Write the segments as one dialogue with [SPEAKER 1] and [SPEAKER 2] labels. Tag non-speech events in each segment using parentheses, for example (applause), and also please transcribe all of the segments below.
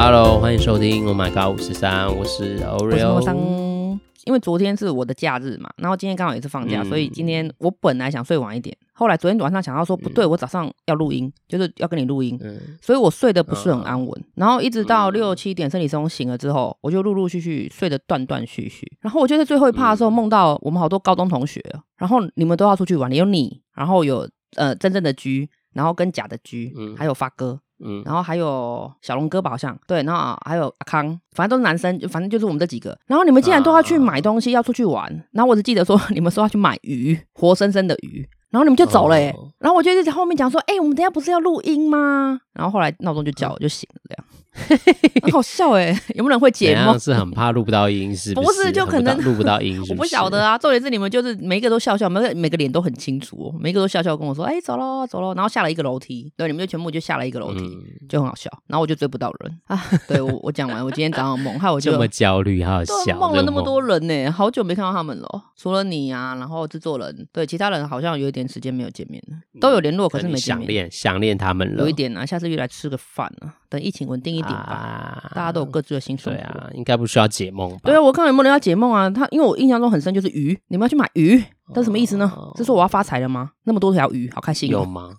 [SPEAKER 1] Hello，欢迎收听 Oh My God 五十三，我是 Oreo。
[SPEAKER 2] 因为昨天是我的假日嘛，然后今天刚好也是放假，嗯、所以今天我本来想睡晚一点，后来昨天晚上想到说不对，嗯、我早上要录音，就是要跟你录音，嗯、所以我睡得不是很安稳，嗯、然后一直到六七点生理钟醒了之后，我就陆陆续续睡得断断续续，然后我就在最后一趴的时候梦到我们好多高中同学，然后你们都要出去玩，有你，然后有呃真正的 G，然后跟假的嗯、还有发哥。嗯，然后还有小龙哥吧，好像对，然后还有阿康，反正都是男生，反正就是我们这几个。然后你们竟然都要去买东西，要出去玩。啊、然后我只记得说，(laughs) 你们说要去买鱼，活生生的鱼。然后你们就走了、欸，哦、然后我就在后面讲说，哎、欸，我们等一下不是要录音吗？然后后来闹钟就叫，我就醒了，这样。(laughs) 很好笑哎，(laughs) 有没有人会解梦？
[SPEAKER 1] 是很怕录不到音，是不是？
[SPEAKER 2] 不是，就可能
[SPEAKER 1] 录不到音。我
[SPEAKER 2] 不晓得啊。重点是你们就是每一个都笑笑，每个每个脸都很清楚哦，每个都笑笑跟我说：“哎，走喽，走喽。”然后下了一个楼梯，对，你们就全部就下了一个楼梯，就很好笑。然后我就追不到人啊。(laughs) 对我，我讲完，我今天早上梦，害我就
[SPEAKER 1] 这么焦虑，好笑。
[SPEAKER 2] 梦了那么多人呢，好久没看到他们了，除了你啊，然后制作人，对，其他人好像有一点时间没有见面了，都有联络，可是没见面。
[SPEAKER 1] 想念，想念他们了。
[SPEAKER 2] 有一点啊，下次约来吃个饭啊，等疫情稳定一点吧。大家都有各自的心事。对
[SPEAKER 1] 啊，应该不需要解梦吧？
[SPEAKER 2] 对啊，我看有没有人要解梦啊？他因为我印象中很深，就是鱼，你们要去买鱼。这什么意思呢？是说我要发财了吗？那么多条鱼，好开心。
[SPEAKER 1] 有吗？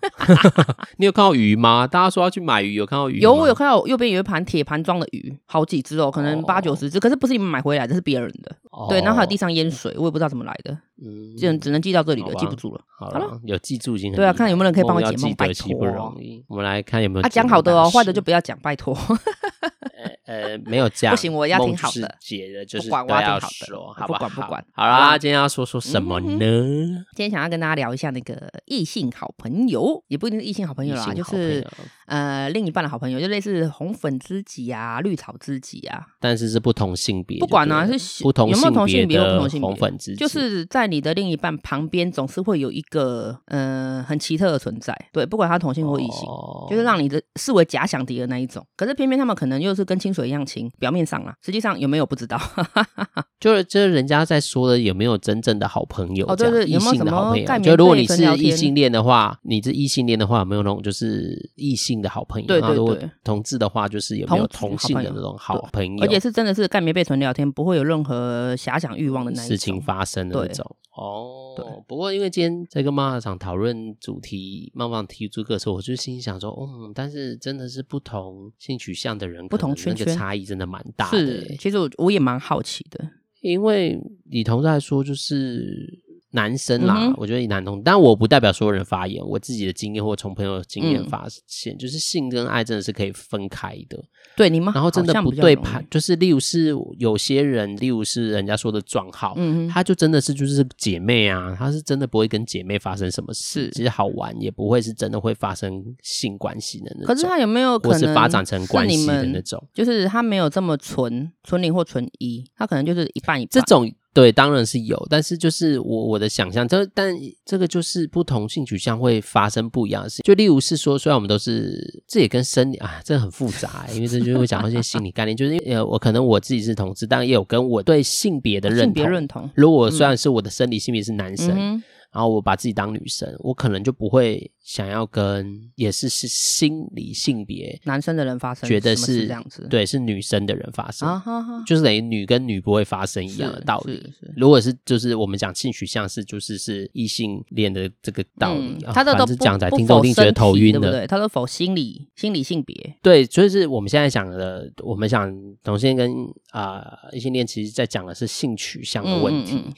[SPEAKER 1] (laughs) 你有看到鱼吗？大家说要去买鱼，有看到鱼？
[SPEAKER 2] 有，我有看到右边有一盘铁盘装的鱼，好几只哦，可能八九十只。可是不是你们买回来的，是别人的。对，然后还有地上淹水，我也不知道怎么来的。嗯，只能只能记到这里了，记不住了。
[SPEAKER 1] 好了，有记住已经很。
[SPEAKER 2] 对啊，看有没有人可以帮我解梦，拜
[SPEAKER 1] 托。我们来看有没有啊，
[SPEAKER 2] 讲好的哦，坏的就不要讲，拜托。
[SPEAKER 1] 呃，没有讲。
[SPEAKER 2] 不行，我要听好的。
[SPEAKER 1] 解的就是
[SPEAKER 2] 不管，我要说好。不管不管。
[SPEAKER 1] 好啦，今天要说说什么呢？
[SPEAKER 2] 今天想要跟大家聊一下那个异性好朋友，也不一定是异性好朋友啦，就是呃另一半的好朋友，就类似红粉知己啊、绿草知己啊，
[SPEAKER 1] 但是是不同性别，
[SPEAKER 2] 不管啊是
[SPEAKER 1] 不同
[SPEAKER 2] 有没有同性别
[SPEAKER 1] 的
[SPEAKER 2] 不同性
[SPEAKER 1] 红粉知己，
[SPEAKER 2] 就是在你的另一半旁边总是会有一个呃很奇特的存在，对，不管他同性或异性，哦、就是让你的视为假想敌的那一种。可是偏偏他们可能又是跟清水一样清，表面上啊，实际上有没有不知道，(laughs)
[SPEAKER 1] 就是就是人家在说的有没有真正的好朋友？
[SPEAKER 2] 哦，对对，有没有什么？
[SPEAKER 1] 好朋友，就如果你是异性恋的话，你是异性恋的话，有没有那种就是异性的好朋友？对对对。同志的话，就是有没有同性的那种好朋友？
[SPEAKER 2] 而且是真的是盖棉被纯聊天，不会有任何遐想欲望的那种
[SPEAKER 1] 事情发生的那种。哦，对。不过因为今天在跟妈妈场讨论主题，妈妈提出个时候，我就心想说，嗯，但是真的是不同性取向的人，不同圈圈差异真的蛮大的。
[SPEAKER 2] 是，其实我我也蛮好奇的，
[SPEAKER 1] 因为你同在说就是。男生啦，嗯、我觉得以男同，但我不代表所有人发言。我自己的经验或从朋友的经验发现，嗯、就是性跟爱真的是可以分开的。
[SPEAKER 2] 对你们，
[SPEAKER 1] 然后真的不对盘，就是例如是有些人，例如是人家说的撞号，嗯哼，他就真的是就是姐妹啊，他是真的不会跟姐妹发生什么事，是其实好玩，也不会是真的会发生性关系的那种。
[SPEAKER 2] 可是他有没有可能
[SPEAKER 1] 是发展成关系的那种？
[SPEAKER 2] 就是他没有这么纯纯零或纯一，他可能就是一半一半
[SPEAKER 1] 这种。对，当然是有，但是就是我我的想象，这但这个就是不同性取向会发生不一样的事。就例如是说，虽然我们都是，这也跟生理啊，这很复杂，因为这就会讲到一些心理概念。就是呃，我可能我自己是同志，但也有跟我对性别的认同。性别认同。如果虽然是我的生理性别是男生。嗯然后我把自己当女生，我可能就不会想要跟也是是心理性别
[SPEAKER 2] 男生的人发生，
[SPEAKER 1] 觉得是
[SPEAKER 2] 这样子，
[SPEAKER 1] 对，是女生的人发生，
[SPEAKER 2] 啊、哈哈
[SPEAKER 1] 就是等于女跟女不会发生一样的道理。如果是就是我们讲性取向是就是是异性恋的这个道理，嗯、他这都讲在听众一定觉得头晕的，
[SPEAKER 2] 对不对？他都否心理心理性别，
[SPEAKER 1] 对，所以是我们现在讲的，我们讲同性恋跟啊异性恋，其实在讲的是性取向的问题。嗯嗯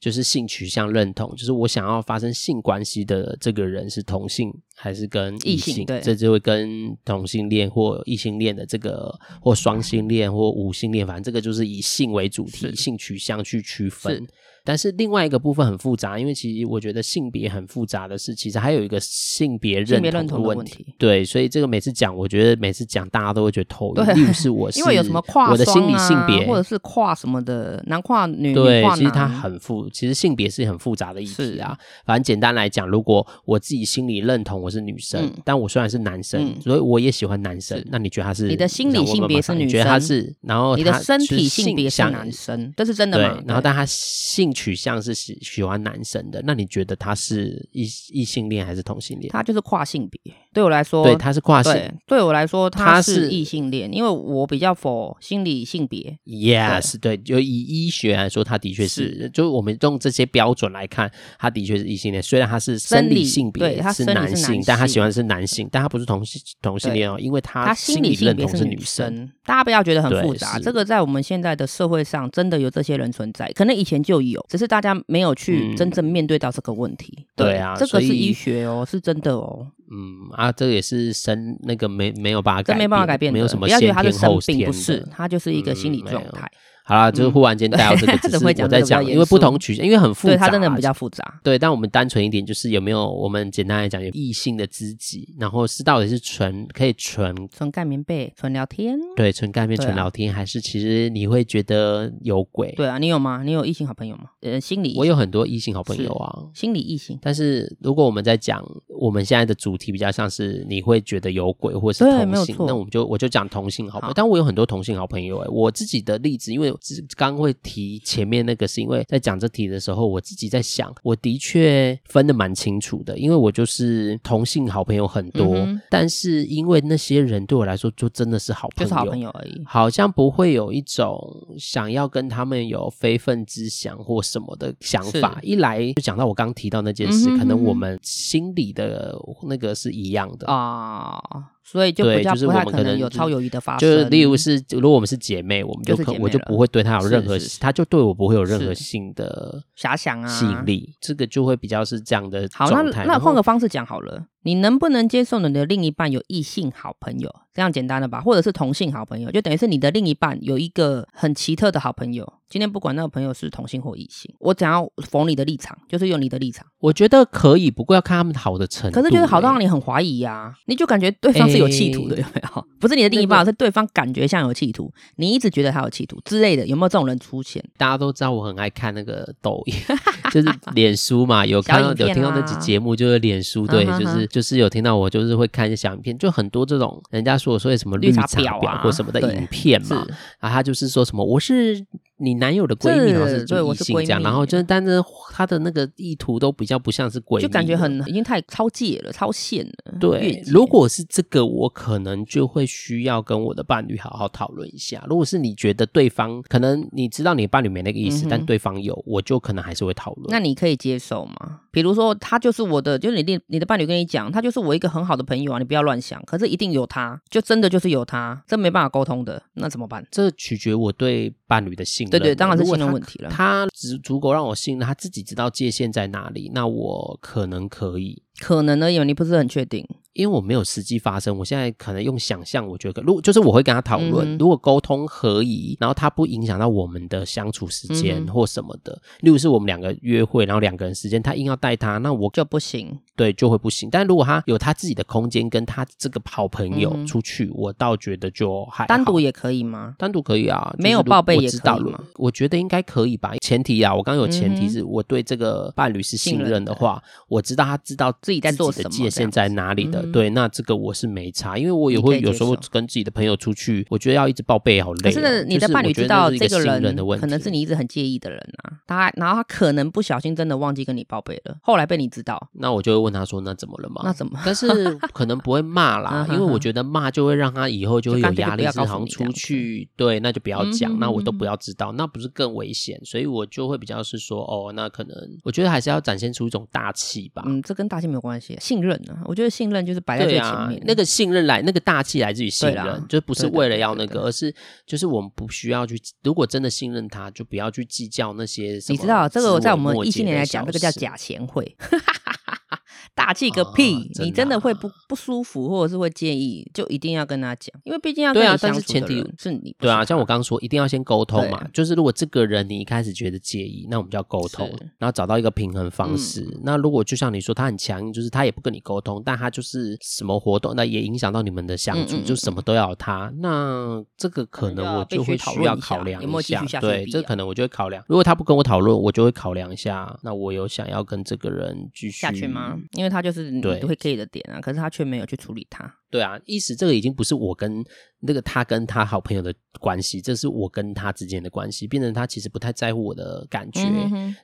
[SPEAKER 1] 就是性取向认同，就是我想要发生性关系的这个人是同性还是跟异性？对，这就会跟同性恋或异性恋的这个或双性恋或无性恋，反正这个就是以性为主题，性取向去区分。但是另外一个部分很复杂，因为其实我觉得性别很复杂的是，其实还有一个性别认同的问题。对，所以这个每次讲，我觉得每次讲大家都会觉得头晕。例如是我是，(laughs)
[SPEAKER 2] 因为有什么跨、啊、
[SPEAKER 1] 我的心理性别，
[SPEAKER 2] 或者是跨什么的男跨女，对，
[SPEAKER 1] 其实它很复，其实性别是很复杂的议题啊。反正简单来讲，如果我自己心里认同我是女生，嗯、但我虽然是男生，嗯、所以我也喜欢男生。那你觉得他是？
[SPEAKER 2] 你的心理性别是女生，你觉得他是？
[SPEAKER 1] 然后
[SPEAKER 2] 你的身体性别是男生，这是真的吗？
[SPEAKER 1] 对，然后但他性取向是。喜喜欢男生的，那你觉得他是异异性恋还是同性恋？
[SPEAKER 2] 他就是跨性别，对我来说，
[SPEAKER 1] 对他是跨性。
[SPEAKER 2] 对，对我来说他是异性恋，因为我比较否心理性别。
[SPEAKER 1] Yes，对，就以医学来说，他的确是，是就我们用这些标准来看，他的确是异性恋。虽然他是生理性别是男性，他是男性，但他喜欢的是男性，但他不是同性同性恋哦，因为他心理认同是女生。
[SPEAKER 2] 大家不要觉得很复杂，这个在我们现在的社会上真的有这些人存在，可能以前就有，只是大家没有去真正面对到这个问题。嗯、对，对啊，这个是医学哦，是真的哦。
[SPEAKER 1] 嗯啊，这个也是生那个没没有办法改变，
[SPEAKER 2] 没办法改变，
[SPEAKER 1] 没有什么不要觉得他是生并，不是，
[SPEAKER 2] 他就是一个心理状态。嗯
[SPEAKER 1] 好了，就是忽然间带到这个，(laughs) 只是我在讲，因为不同取向，因为很复杂，
[SPEAKER 2] 它真的比较复杂。
[SPEAKER 1] 对，但我们单纯一点，就是有没有我们简单来讲，有异性的知己，然后是到底是纯可以纯
[SPEAKER 2] 纯盖棉被、纯聊天，
[SPEAKER 1] 对，纯盖棉、纯聊天，还是其实你会觉得有鬼？
[SPEAKER 2] 对啊，你有吗？你有异性好朋友吗？呃，心理
[SPEAKER 1] 我有很多异性好朋友啊，
[SPEAKER 2] 心理异性。
[SPEAKER 1] 但是如果我们在讲我们现在的主题比较像是你会觉得有鬼，或是同性，那我们就我就讲同性好朋友。但我有很多同性好朋友哎，我自己的例子，因为刚会。提前面那个是因为在讲这题的时候，我自己在想，我的确分的蛮清楚的，因为我就是同性好朋友很多，嗯、但是因为那些人对我来说就真的是好朋友，
[SPEAKER 2] 就是好朋友而已，
[SPEAKER 1] 好像不会有一种想要跟他们有非分之想或什么的想法。一来就讲到我刚提到那件事，嗯、哼哼可能我们心里的呃那个是一样的啊。
[SPEAKER 2] 所以就比较不太可能有超友谊的发生。
[SPEAKER 1] 就是例如是，如果我们是姐妹，我们就可我就不会对她有任何，她就对我不会有任何性的遐想啊吸引力。这个就会比较是这样的状态。好，
[SPEAKER 2] 那那换个方式讲好了。你能不能接受你的另一半有异性好朋友？这样简单的吧，或者是同性好朋友，就等于是你的另一半有一个很奇特的好朋友。今天不管那个朋友是同性或异性，我只要逢你的立场，就是用你的立场。
[SPEAKER 1] 我觉得可以，不过要看他们好的程度。
[SPEAKER 2] 可是就是好到让你很怀疑呀、啊，你就感觉对方是有企图的，欸、有没有？不是你的另一半，那个、是对方感觉像有企图，你一直觉得他有企图之类的，有没有这种人出现？
[SPEAKER 1] 大家都知道我很爱看那个抖音，(laughs) 就是脸书嘛，(laughs) 有看到、啊、有听到那集节目，就是脸书，对，就是就是有听到我。就是会看一些小影片，就很多这种人家说所谓什么绿茶婊或什么的影片嘛，啊，他就是说什么我是。你男友的闺蜜，好像是异性这样，然后就是，但是他的那个意图都比较不像是闺蜜，
[SPEAKER 2] 就感觉很已经太超界了，超线了。
[SPEAKER 1] 对，如果是这个，我可能就会需要跟我的伴侣好好讨论一下。如果是你觉得对方可能你知道你伴侣没那个意思，嗯、但对方有，我就可能还是会讨论。
[SPEAKER 2] 那你可以接受吗？比如说他就是我的，就是你你的伴侣跟你讲，他就是我一个很好的朋友啊，你不要乱想。可是一定有他，就真的就是有他，这没办法沟通的，那怎么办？
[SPEAKER 1] 这取决我对伴侣的信任。
[SPEAKER 2] 对对，当然是信任。问题了，
[SPEAKER 1] 他只足够让我信任，他自己知道界限在哪里，那我可能可以，
[SPEAKER 2] 可能而已，你不是很确定。
[SPEAKER 1] 因为我没有实际发生，我现在可能用想象，我觉得如果就是我会跟他讨论，嗯、如果沟通合宜，然后他不影响到我们的相处时间或什么的，嗯、例如是我们两个约会，然后两个人时间，他硬要带他，那我
[SPEAKER 2] 就不行，
[SPEAKER 1] 对，就会不行。但如果他有他自己的空间，跟他这个好朋友出去，嗯、我倒觉得就还
[SPEAKER 2] 单独也可以吗？
[SPEAKER 1] 单独可以啊，
[SPEAKER 2] 没有报备也可以吗？
[SPEAKER 1] 我觉得应该可以吧。前提啊，我刚刚有前提是我对这个伴侣是信任的话，我知道他知道自己在做什么，界限在哪里的，对，那这个。我是没差，因为我也会有时候跟自己的朋友出去，我觉得要一直报备好累。可是
[SPEAKER 2] 你的伴侣知道这个人可能是你一直很介意的人啊，他然后他可能不小心真的忘记跟你报备了，后来被你知道，
[SPEAKER 1] 那我就会问他说：“那怎么了嘛？”
[SPEAKER 2] 那怎么？
[SPEAKER 1] 但是 (laughs) 可能不会骂啦，因为我觉得骂就会让他以后就会有压力，是好像出去 (laughs) 对，那就不要讲，那我都不要知道，那不是更危险？所以我就会比较是说，哦，那可能我觉得还是要展现出一种大气吧。
[SPEAKER 2] 嗯，这跟大气没有关系，信任呢？我觉得信任就是摆在最前面，
[SPEAKER 1] 那个信任。来，那个大气来自于信任，就不是为了要那个，而是就是我们不需要去。如果真的信任他，就不要去计较那些。
[SPEAKER 2] 你知道，这个在我们一七年来讲，这个叫假钱会。(laughs) 大气个屁！哦真啊、你真的会不不舒服，或者是会介意，就一定要跟他讲，因为毕竟要跟你相处的人是你。
[SPEAKER 1] 对啊，像我刚刚说，一定要先沟通嘛。对就是如果这个人你一开始觉得介意，那我们就要沟通，然后找到一个平衡方式。嗯、那如果就像你说，他很强硬，就是他也不跟你沟通，但他就是什么活动，那也影响到你们的相处，嗯嗯嗯就什么都要他。那这个可能我就会需要考量一下。对，这可能我就会考量。如果他不跟我讨论，我就会考量一下。那我有想要跟这个人继续
[SPEAKER 2] 下去吗？因为他就是你都会 care 的点啊，可是他却没有去处理他。
[SPEAKER 1] 对啊，意思这个已经不是我跟那个他跟他好朋友的关系，这是我跟他之间的关系，变成他其实不太在乎我的感觉，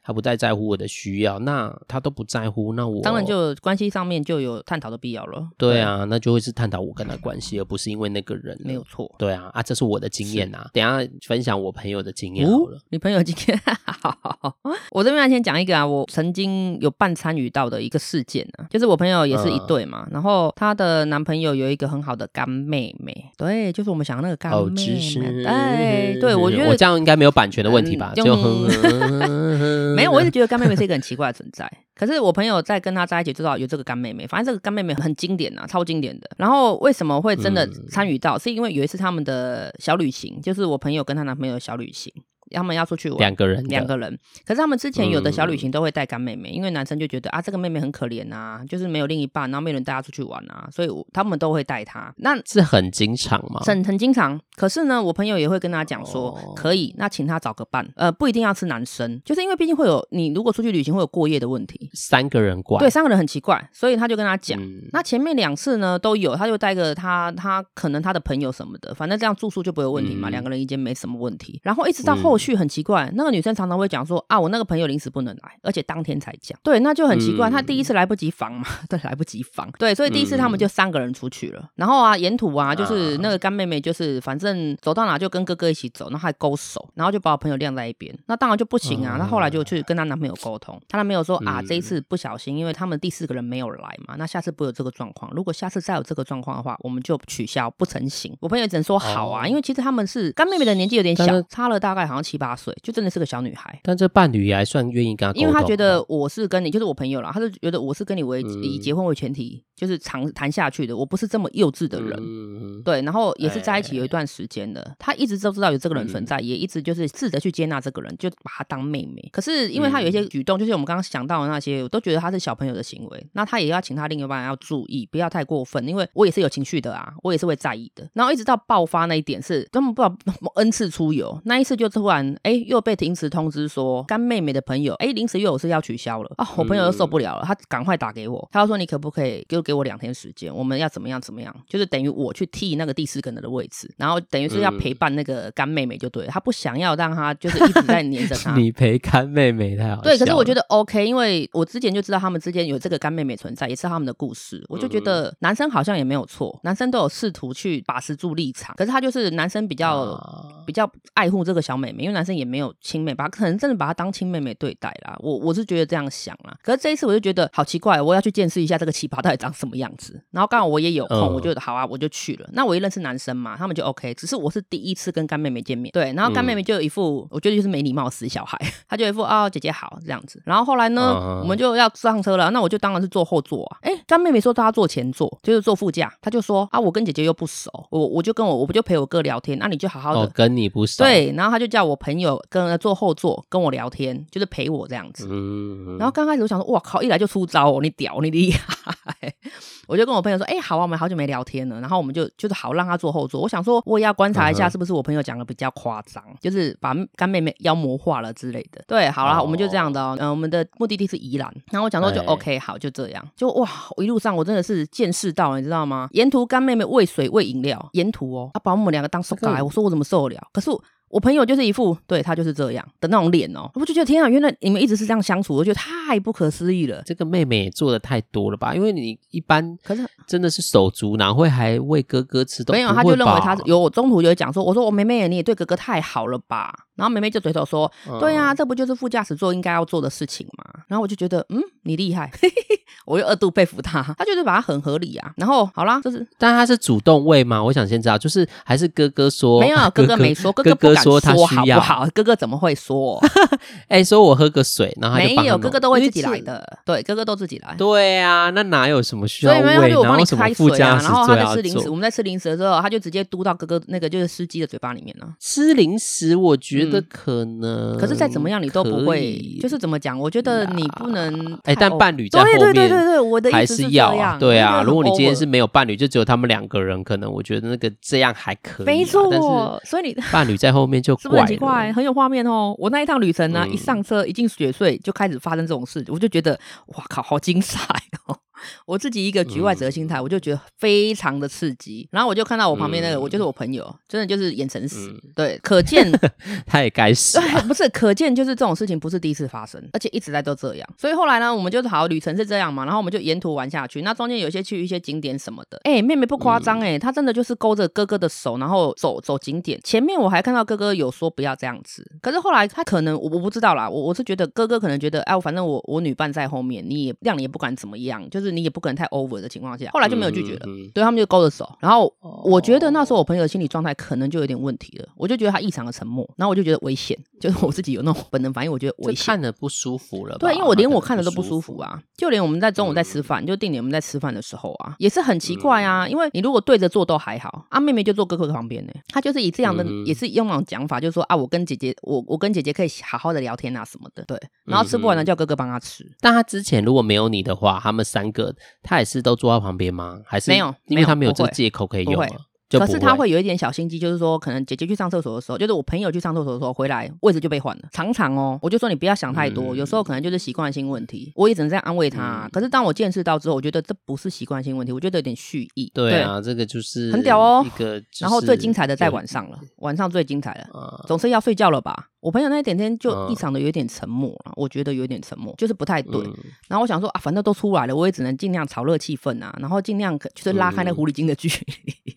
[SPEAKER 1] 他不太在乎我的需要，那他都不在乎，那我
[SPEAKER 2] 当然就关系上面就有探讨的必要了。
[SPEAKER 1] 对啊，对那就会是探讨我跟他关系，而不是因为那个人，
[SPEAKER 2] 没有错。
[SPEAKER 1] 对啊，啊，这是我的经验啊，等一下分享我朋友的经验好了。哦、
[SPEAKER 2] 你朋友经验，(laughs) 好好好，我这边要先讲一个啊，我曾经有半参与到的一个事件啊，就是我朋友也是一对嘛，嗯、然后她的男朋友有一个很好的干妹妹，对，就是我们想要那个干妹妹，哎、哦，对，我觉得
[SPEAKER 1] 我这样应该没有版权的问题吧？嗯、就 (laughs)
[SPEAKER 2] 没有，我一直觉得干妹妹是一个很奇怪的存在。可是我朋友在跟她在一起，知道有这个干妹妹，反正这个干妹妹很经典啊，超经典的。然后为什么会真的参与到？嗯、是因为有一次他们的小旅行，就是我朋友跟她男朋友的小旅行。他们要出去玩，
[SPEAKER 1] 两个人，
[SPEAKER 2] 两个人。可是他们之前有的小旅行都会带干妹妹，嗯、因为男生就觉得啊，这个妹妹很可怜啊，就是没有另一半，然后没有人带她出去玩啊，所以他们都会带她。那
[SPEAKER 1] 是很经常吗？
[SPEAKER 2] 很很经常。可是呢，我朋友也会跟他讲说，哦、可以，那请他找个伴，呃，不一定要是男生，就是因为毕竟会有你如果出去旅行会有过夜的问题。
[SPEAKER 1] 三个人怪，
[SPEAKER 2] 对，三个人很奇怪，所以他就跟他讲。嗯、那前面两次呢都有，他就带个他他可能他的朋友什么的，反正这样住宿就不会有问题嘛，嗯、两个人一间没什么问题。然后一直到后续很奇怪。嗯那个女生常常会讲说啊，我那个朋友临时不能来，而且当天才讲。对，那就很奇怪。嗯、他第一次来不及防嘛，(laughs) 对，来不及防。对，所以第一次他们就三个人出去了。嗯、然后啊，沿途啊，就是那个干妹妹，就是反正走到哪就跟哥哥一起走，然后还勾手，然后就把我朋友晾在一边。那当然就不行啊。她、嗯、后来就去跟她男朋友沟通，她男朋友说啊，这一次不小心，因为他们第四个人没有来嘛，那下次不会有这个状况。如果下次再有这个状况的话，我们就取消不成行。我朋友只能说好啊，哦、因为其实他们是干妹妹的年纪有点小，差了大概好像七八岁，就真的是个小女孩。
[SPEAKER 1] 但这伴侣也还算愿意跟他，
[SPEAKER 2] 因为他觉得我是跟你，就是我朋友啦，他是觉得我是跟你为以结婚为前提，嗯、就是长谈下去的，我不是这么幼稚的人，嗯、对，然后也是在一起有一段时间的，哎、他一直都知道有这个人存在，嗯、也一直就是试着去接纳这个人，就把他当妹妹。可是因为他有一些举动，就是我们刚刚想到的那些，我都觉得他是小朋友的行为，那他也要请他另一半要注意，不要太过分，因为我也是有情绪的啊，我也是会在意的。然后一直到爆发那一点是根本不知道 (laughs) N 次出游，那一次就突然哎又被停职通知说干妹妹的朋友，哎，临时又有事要取消了啊！我朋友又受不了了，他赶快打给我，他就说：“你可不可以就给我两天时间？我们要怎么样怎么样？就是等于我去替那个第四个人的位置，然后等于是要陪伴那个干妹妹就对了。他不想要让他就是一直在黏着他。(laughs)
[SPEAKER 1] 你陪干妹妹太好。
[SPEAKER 2] 对，可是我觉得 OK，因为我之前就知道他们之间有这个干妹妹存在，也是他们的故事。我就觉得男生好像也没有错，男生都有试图去把持住立场，可是他就是男生比较比较爱护这个小妹妹，因为男生也没有亲妹，把可能真的把她当亲妹妹对待。啦，我我是觉得这样想啦，可是这一次我就觉得好奇怪，我要去见识一下这个奇葩到底长什么样子。然后刚好我也有空，我就好啊，我就去了。那我一认识男生嘛，他们就 OK。只是我是第一次跟干妹妹见面，对，然后干妹妹就有一副我觉得就是没礼貌死小孩，(laughs) 她就一副哦姐姐好这样子。然后后来呢，我们就要上车了，那我就当然是坐后座啊。哎，干妹妹说她坐前座，就是坐副驾，她就说啊我跟姐姐又不熟，我我就跟我我不就陪我哥聊天，那你就好好的
[SPEAKER 1] 跟你不熟，
[SPEAKER 2] 对。然后她就叫我朋友跟坐后座跟我聊天，就是陪我。这样子，嗯，然后刚开始我想说，哇靠，一来就出招哦，你屌，你厉害，(laughs) 我就跟我朋友说，哎，好啊，我们好久没聊天了，然后我们就就是好让他坐后座，我想说我也要观察一下是不是我朋友讲的比较夸张，嗯、就是把干妹妹妖魔化了之类的。对，好了，哦、我们就这样的哦，嗯，我们的目的地是宜兰，然后我讲说就 OK，好，就这样，就哇，我一路上我真的是见识到了，你知道吗？沿途干妹妹喂水喂饮料，沿途哦，他把我们两个当受害，我说我怎么受得了？可是。我朋友就是一副对他就是这样的那种脸哦，我就觉得天啊，原来你们一直是这样相处，我觉得太不可思议了。
[SPEAKER 1] 这个妹妹也做的太多了吧？因为你一般可是真的是手足，哪会还喂哥哥吃东西？
[SPEAKER 2] 没有，他就认为他有。我中途就讲说，我说我妹妹你也对哥哥太好了吧？然后妹妹就嘴头说，嗯、对呀、啊，这不就是副驾驶座应该要做的事情吗？然后我就觉得，嗯，你厉害，(laughs) 我又二度佩服他。他就是把他很合理啊。然后好啦，就是，
[SPEAKER 1] 但他是主动喂吗？我想先知道，就是还是哥哥说？
[SPEAKER 2] 没有，哥哥没说，(laughs) 哥哥不敢说他需要。好不好？哥哥怎么会说？(laughs)
[SPEAKER 1] 哎、欸，说我喝个水，然后他就
[SPEAKER 2] 没有，哥哥都会自己来的。对，哥哥都自己来。
[SPEAKER 1] 对啊，那哪有什么需要喂？
[SPEAKER 2] 然后我帮你开水啊，
[SPEAKER 1] 然
[SPEAKER 2] 后他在吃零食。我们在吃零食的时候，他就直接嘟到哥哥那个就是司机的嘴巴里面了。
[SPEAKER 1] 吃零食，我觉得可能、嗯，
[SPEAKER 2] 可是再怎么样你都不会，就是怎么讲？我觉得你不能哎、欸，
[SPEAKER 1] 但伴侣在后面，对对对
[SPEAKER 2] 对，我的意思是
[SPEAKER 1] 还是要啊，对啊。如果你今天是没有伴侣，就只有他们两个人，可能我觉得那个这样还可以、啊。没错，但是所以你伴侣在后面就怪是不是很奇怪，
[SPEAKER 2] 很有画面哦。我那一趟旅程呢、啊，嗯、一上车一进雪隧就开始发生这种事，我就觉得哇靠，好精彩哦。我自己一个局外者的心态，我就觉得非常的刺激。然后我就看到我旁边那个，我就是我朋友，真的就是眼神死。对，可见 (laughs)
[SPEAKER 1] 他也该死。
[SPEAKER 2] 对，不是可见就是这种事情不是第一次发生，而且一直在都这样。所以后来呢，我们就好旅程是这样嘛，然后我们就沿途玩下去。那中间有些去一些景点什么的。哎，妹妹不夸张哎，她真的就是勾着哥哥的手，然后走走景点。前面我还看到哥哥有说不要这样子，可是后来他可能我我不知道啦，我我是觉得哥哥可能觉得哎，反正我我女伴在后面，你也让你也不管怎么样，就是你也不可能太 over 的情况下，后来就没有拒绝了。对，他们就勾着手，然后我觉得那时候我朋友的心理状态可能就有点问题了，我就觉得他异常的沉默，然后我就觉得危险，就是我自己有那种本能反应，我觉得危险，
[SPEAKER 1] 看着不舒服了。
[SPEAKER 2] 对，因为我连我看着都不舒服啊，就连我们在中午在吃饭，嗯、就定点我们在吃饭的时候啊，也是很奇怪啊，嗯、因为你如果对着坐都还好，啊妹妹就坐哥哥旁边呢，她就是以这样的、嗯、也是用那种讲法，就是说啊我跟姐姐我我跟姐姐可以好好的聊天啊什么的，对，然后吃不完了叫哥哥帮他吃。嗯、
[SPEAKER 1] 但他之前如果没有你的话，他们三个他也是都坐在旁边吗？还是
[SPEAKER 2] 没有？
[SPEAKER 1] 因为他没有这个借口可以用。
[SPEAKER 2] 可是他会有一点小心机，就是说，可能姐姐去上厕所的时候，就是我朋友去上厕所的时候回来，位置就被换了，常常哦。我就说你不要想太多，有时候可能就是习惯性问题。我也只能这样安慰他。可是当我见识到之后，我觉得这不是习惯性问题，我觉得有点蓄意。
[SPEAKER 1] 对啊，这个就是
[SPEAKER 2] 很屌哦。一个，然后最精彩的在晚上了，晚上最精彩了，总是要睡觉了吧？我朋友那一点点就异常的有点沉默了，我觉得有点沉默，就是不太对。然后我想说啊，反正都出来了，我也只能尽量炒热气氛啊，然后尽量就是拉开那狐狸精的距离。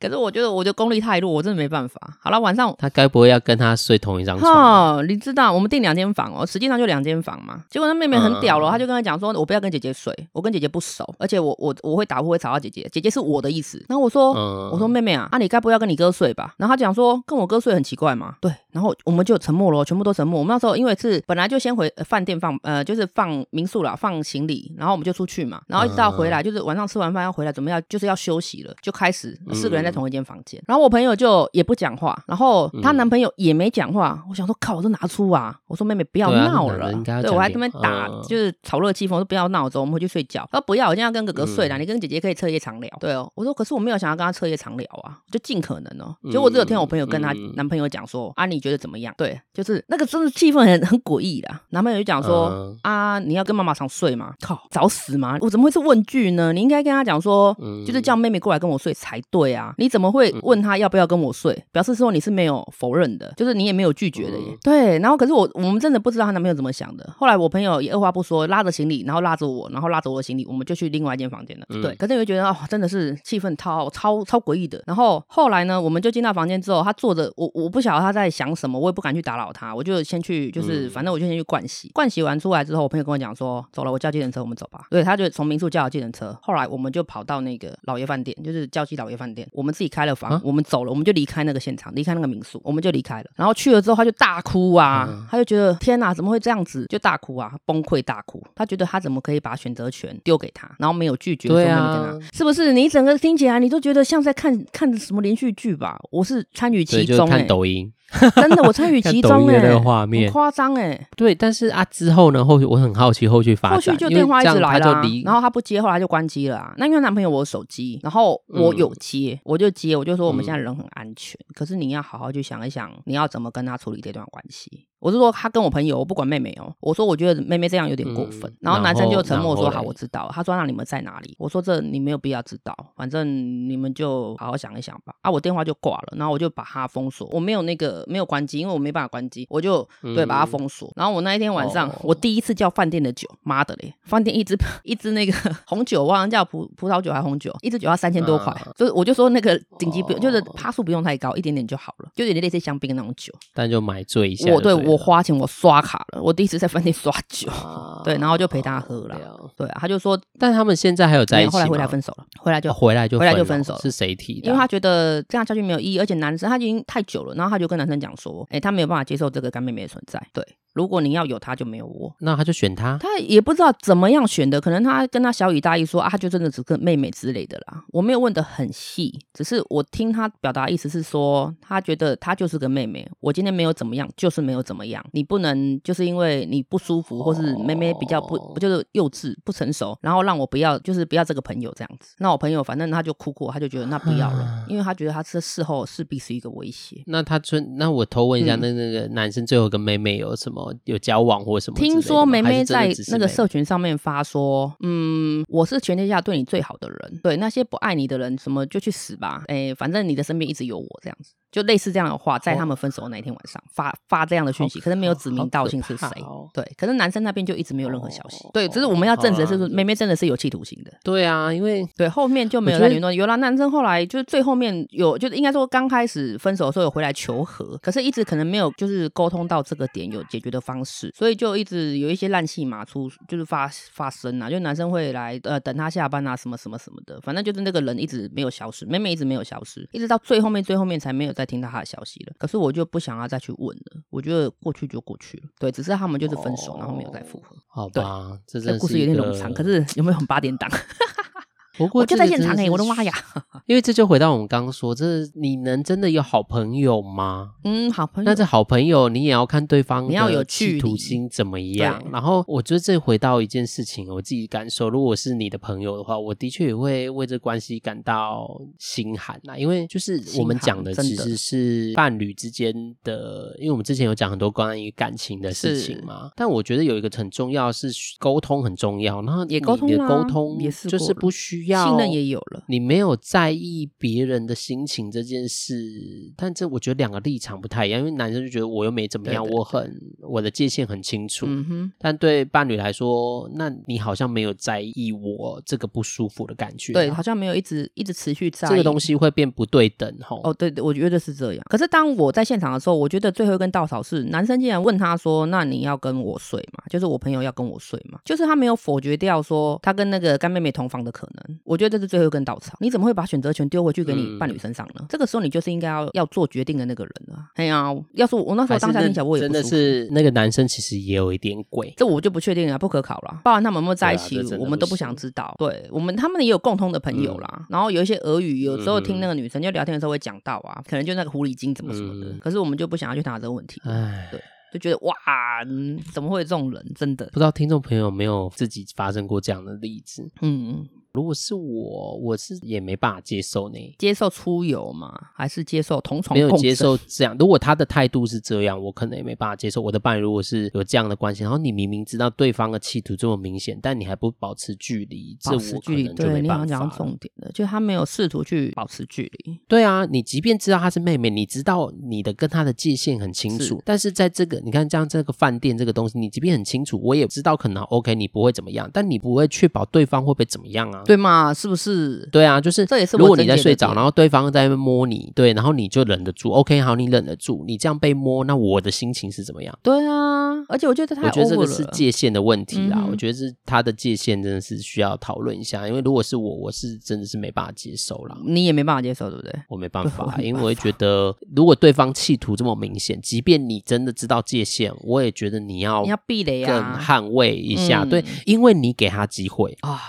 [SPEAKER 2] 可是我觉得我的功力太弱，我真的没办法。好了，晚上
[SPEAKER 1] 他该不会要跟他睡同一张床？
[SPEAKER 2] 哦，你知道我们订两间房哦，实际上就两间房嘛。结果他妹妹很屌了，他就跟他讲说：“我不要跟姐姐睡，我跟姐姐不熟，而且我我我会打呼会吵到姐姐，姐姐是我的意思。”然后我说：“我说妹妹啊，啊你该不会要跟你哥睡吧？”然后他讲说：“跟我哥睡很奇怪嘛。”对，然后我们就沉默了，全部都沉默。我们那时候因为是本来就先回饭店放呃，就是放民宿了，放行李，然后我们就出去嘛，然后一直到回来就是晚上吃完饭要回来，准备要就是要休息了，就开始四个人在同一间房间。然后我朋友就也不讲话，然后她男朋友也没讲话。我想说，靠，我说拿出啊！我说妹妹不要闹了，对我还这边打，就是炒热气氛，我说不要闹，走，我们回去睡觉。他说不要，我今天要跟哥哥睡了，你跟姐姐可以彻夜长聊。对哦，我说可是我没有想要跟他彻夜长聊啊，就尽可能哦。结果我只有听我朋友跟她男朋友讲说啊，你觉得怎么样？对，就是那个真的气氛很很诡异的。男朋友就讲说啊，你要跟妈妈常睡吗？靠，找死吗？我怎么会是问句呢？你应该跟他讲说，就是叫妹妹过来跟我睡才对啊，你怎么会？问他要不要跟我睡，表示说你是没有否认的，就是你也没有拒绝的耶。嗯、对，然后可是我我们真的不知道她男朋友怎么想的。后来我朋友也二话不说，拉着行李，然后拉着我，然后拉着我的行李，我们就去另外一间房间了。嗯、对，可是你会觉得哦，真的是气氛超超超诡异的。然后后来呢，我们就进到房间之后，他坐着，我我不晓得他在想什么，我也不敢去打扰他，我就先去，就是反正我就先去盥洗。盥洗完出来之后，我朋友跟我讲说，走了，我叫计程车，我们走吧。对，他就从民宿叫了计程车。后来我们就跑到那个老爷饭店，就是郊区老爷饭店，我们自己开了房，啊、我们走了，我们。就离开那个现场，离开那个民宿，我们就离开了。然后去了之后，他就大哭啊，嗯、他就觉得天哪，怎么会这样子？就大哭啊，崩溃大哭。他觉得他怎么可以把选择权丢给他，然后没有拒绝是不是？你整个听起来，你都觉得像在看看什么连续剧吧？我是参与其中、欸，
[SPEAKER 1] 看抖音。(laughs)
[SPEAKER 2] 真的，我参与其中哎、欸，画面夸张哎。对，
[SPEAKER 1] 但是啊，之后呢？后续我很好奇后续发展。后续
[SPEAKER 2] 就电话一直来了，然后他不接，后来就关机了啊。那因为男朋友我有手机，然后我有接，嗯、我就接，我就说我们现在人很安全，嗯、可是你要好好去想一想，你要怎么跟他处理这段关系。我是说，他跟我朋友，我不管妹妹哦。我说，我觉得妹妹这样有点过分。然后男生就沉默说：“好，我知道。”他说：“那你们在哪里？”我说：“这你没有必要知道，反正你们就好好想一想吧。”啊，我电话就挂了，然后我就把他封锁，我没有那个没有关机，因为我没办法关机，我就对把他封锁。然后我那一天晚上，我第一次叫饭店的酒，妈的嘞，饭店一支一支那个 (laughs) 红酒，我好像叫葡葡萄酒还是红酒，一支酒要三千多块，就是我就说那个顶级不用，就是趴数不用太高，一点点就好了，就有点类似香槟那种酒，
[SPEAKER 1] 但就买醉一下。
[SPEAKER 2] 我对我花钱我刷。卡了，我第一次在饭店刷酒，啊、(laughs) 对，然后就陪他喝了，哦、对啊，他就说，
[SPEAKER 1] 但他们现在还有在一起？
[SPEAKER 2] 后来回来分手了，回来就、
[SPEAKER 1] 啊、回来就
[SPEAKER 2] 回来就分手了，
[SPEAKER 1] 是谁提的？
[SPEAKER 2] 因为他觉得这样下去没有意义，而且男生他已经太久了，然后他就跟男生讲说，哎、欸，他没有办法接受这个干妹妹的存在，对。如果你要有他，就没有我，
[SPEAKER 1] 那他就选他。
[SPEAKER 2] 他也不知道怎么样选的，可能他跟他小雨大意说啊，他就真的只跟妹妹之类的啦。我没有问的很细，只是我听他表达意思是说，他觉得他就是个妹妹。我今天没有怎么样，就是没有怎么样。你不能就是因为你不舒服，或是妹妹比较不不就是幼稚不成熟，然后让我不要就是不要这个朋友这样子。那我朋友反正他就哭哭，他就觉得那不要了，因为他觉得他这事后势必是一个威胁。
[SPEAKER 1] 那他尊那我偷问一下，那那个男生最后跟妹妹有什么？么有交往或什么？
[SPEAKER 2] 听说梅梅在那个社群上面发说，嗯，我是全天下对你最好的人，对那些不爱你的人，什么就去死吧，哎，反正你的身边一直有我这样子。就类似这样的话，在他们分手的那一天晚上发发这样的讯息，可是没有指名道姓是谁。对，可是男生那边就一直没有任何消息。对，只是我们要证实的是，妹妹真的是有企图心的。
[SPEAKER 1] 对啊，因为
[SPEAKER 2] 对后面就没有再联络。有啦，男生后来就是最后面有，就是应该说刚开始分手的时候有回来求和，可是一直可能没有就是沟通到这个点有解决的方式，所以就一直有一些烂戏码出，就是发发生啊，就男生会来呃等他下班啊什么什么什么的，反正就是那个人一直没有消失，妹妹一直没有消失，一直到最后面最后面才没有。再听到他的消息了，可是我就不想要再去问了。我觉得过去就过去了，对，只是他们就是分手，哦、然后没有再复合。
[SPEAKER 1] 好吧，
[SPEAKER 2] 对
[SPEAKER 1] 这
[SPEAKER 2] 故事有点冗长，可是有没有很八点档？不过我就在现场哎，我的妈呀！(laughs)
[SPEAKER 1] 因为这就回到我们刚刚说，这你能真的有好朋友吗？
[SPEAKER 2] 嗯，好朋友。
[SPEAKER 1] 那这好朋友，你也要看对方你要有企图心怎么样。然后我觉得这回到一件事情，我自己感受，如果是你的朋友的话，我的确也会为这关系感到心寒呐。因为就是我们讲的其实是伴侣之间的，因为我们之前有讲很多关于感情的事情嘛。但我觉得有一个很重要是沟通很重要，然后也沟通，沟通也是就是不需要。
[SPEAKER 2] 信任也有了，
[SPEAKER 1] 你没有在意别人的心情这件事，但这我觉得两个立场不太一样，因为男生就觉得我又没怎么样，对对对，我很我的界限很清楚，嗯哼，但对伴侣来说，那你好像没有在意我这个不舒服的感觉，
[SPEAKER 2] 对，好像没有一直一直持续在意，
[SPEAKER 1] 这个东西会变不对等，哈，
[SPEAKER 2] 哦，对，我觉得是这样。可是当我在现场的时候，我觉得最后一根稻草是男生竟然问他说：“那你要跟我睡吗？”就是我朋友要跟我睡吗？就是他没有否决掉说他跟那个干妹妹同房的可能。我觉得这是最后一根稻草，你怎么会把选择权丢回去给你伴侣身上呢？嗯、这个时候你就是应该要要做决定的那个人了。哎呀，要是我那时候当下听起来我也不
[SPEAKER 1] 真的是那个男生其实也有一点鬼，
[SPEAKER 2] 这我就不确定了，不可考了。包含他们有没有在一起，啊、我们都不想知道。对我们，他们也有共通的朋友啦，嗯、然后有一些俄语，有时候听那个女生就聊天的时候会讲到啊，可能就那个狐狸精怎么什么的。嗯、可是我们就不想要去谈这个问题。哎，对，就觉得哇，怎么会有这种人？真的
[SPEAKER 1] 不知道听众朋友有没有自己发生过这样的例子？嗯嗯。如果是我，我是也没办法接受呢。
[SPEAKER 2] 接受出游吗？还是接受同床？
[SPEAKER 1] 没有接受这样。如果他的态度是这样，我可能也没办法接受。我的伴侣如果是有这样的关系，然后你明明知道对方的企图这么明显，但你还不保持距离，保持距离，对，你好像讲重点的，就他没有试图去保持距离。对啊，你即便知道他是妹妹，你知道你的跟他的界限很清楚，是，但是在这个你看，这样这个饭店这个东西，你即便很清楚，我也知道可能 OK，你不会怎么样，但你不会确保对方会不会怎么样啊？
[SPEAKER 2] 对嘛？是不是？
[SPEAKER 1] 对啊，就是这也是。如果你在睡着，然后对方在那边摸你，对，然后你就忍得住，OK，好，你忍得住，你这样被摸，那我的心情是怎么样？
[SPEAKER 2] 对啊，而且我觉得他，我觉得这个
[SPEAKER 1] 是界限的问题啦。嗯、我觉得是他的界限真的是需要讨论一下，因为如果是我，我是真的是没办法接受啦。
[SPEAKER 2] 你也没办法接受，对不对？
[SPEAKER 1] 我没办法，办 (laughs) 法因为我会觉得，如果对方企图这么明显，即便你真的知道界限，我也觉得你要你要避雷啊，更捍卫一下，嗯、对，因为你给他机会啊。